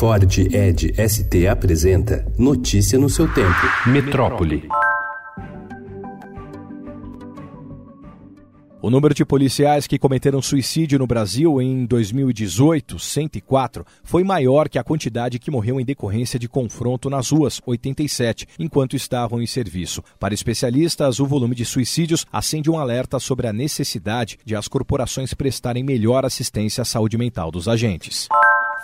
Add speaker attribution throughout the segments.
Speaker 1: Ford Ed ST apresenta Notícia no seu tempo.
Speaker 2: Metrópole.
Speaker 3: O número de policiais que cometeram suicídio no Brasil em 2018, 104, foi maior que a quantidade que morreu em decorrência de confronto nas ruas, 87, enquanto estavam em serviço. Para especialistas, o volume de suicídios acende um alerta sobre a necessidade de as corporações prestarem melhor assistência à saúde mental dos agentes.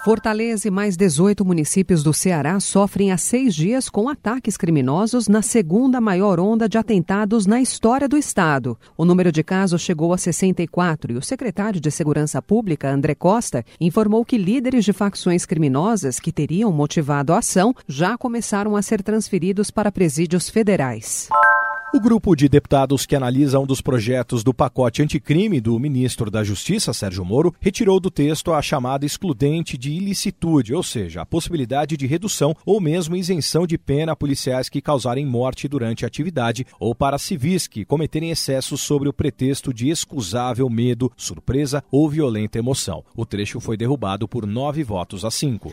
Speaker 4: Fortaleza e mais 18 municípios do Ceará sofrem há seis dias com ataques criminosos na segunda maior onda de atentados na história do Estado. O número de casos chegou a 64 e o secretário de Segurança Pública, André Costa, informou que líderes de facções criminosas que teriam motivado a ação já começaram a ser transferidos para presídios federais.
Speaker 3: O grupo de deputados que analisa um dos projetos do pacote anticrime do ministro da Justiça, Sérgio Moro, retirou do texto a chamada excludente de ilicitude, ou seja, a possibilidade de redução ou mesmo isenção de pena a policiais que causarem morte durante a atividade ou para civis que cometerem excessos sobre o pretexto de excusável medo, surpresa ou violenta emoção. O trecho foi derrubado por nove votos a cinco.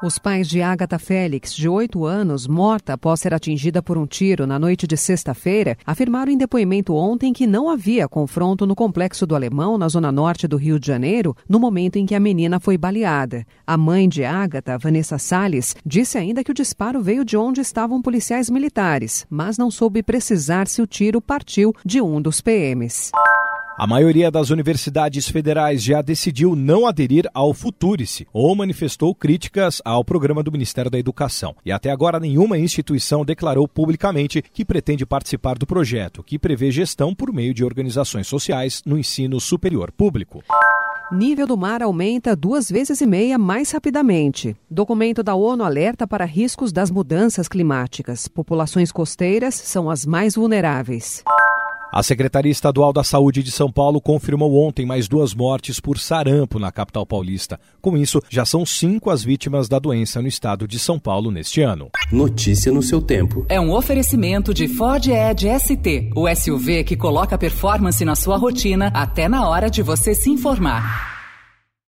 Speaker 4: Os pais de Agatha Félix, de 8 anos, morta após ser atingida por um tiro na noite de sexta-feira, afirmaram em depoimento ontem que não havia confronto no complexo do Alemão, na zona norte do Rio de Janeiro, no momento em que a menina foi baleada. A mãe de Agatha, Vanessa Salles, disse ainda que o disparo veio de onde estavam policiais militares, mas não soube precisar se o tiro partiu de um dos PMs.
Speaker 3: A maioria das universidades federais já decidiu não aderir ao Futurice ou manifestou críticas ao programa do Ministério da Educação. E até agora nenhuma instituição declarou publicamente que pretende participar do projeto, que prevê gestão por meio de organizações sociais no ensino superior público.
Speaker 4: Nível do mar aumenta duas vezes e meia mais rapidamente. Documento da ONU alerta para riscos das mudanças climáticas. Populações costeiras são as mais vulneráveis.
Speaker 3: A Secretaria Estadual da Saúde de São Paulo confirmou ontem mais duas mortes por sarampo na capital paulista. Com isso, já são cinco as vítimas da doença no estado de São Paulo neste ano.
Speaker 1: Notícia no seu tempo.
Speaker 5: É um oferecimento de Ford Edge ST, o SUV que coloca performance na sua rotina até na hora de você se informar.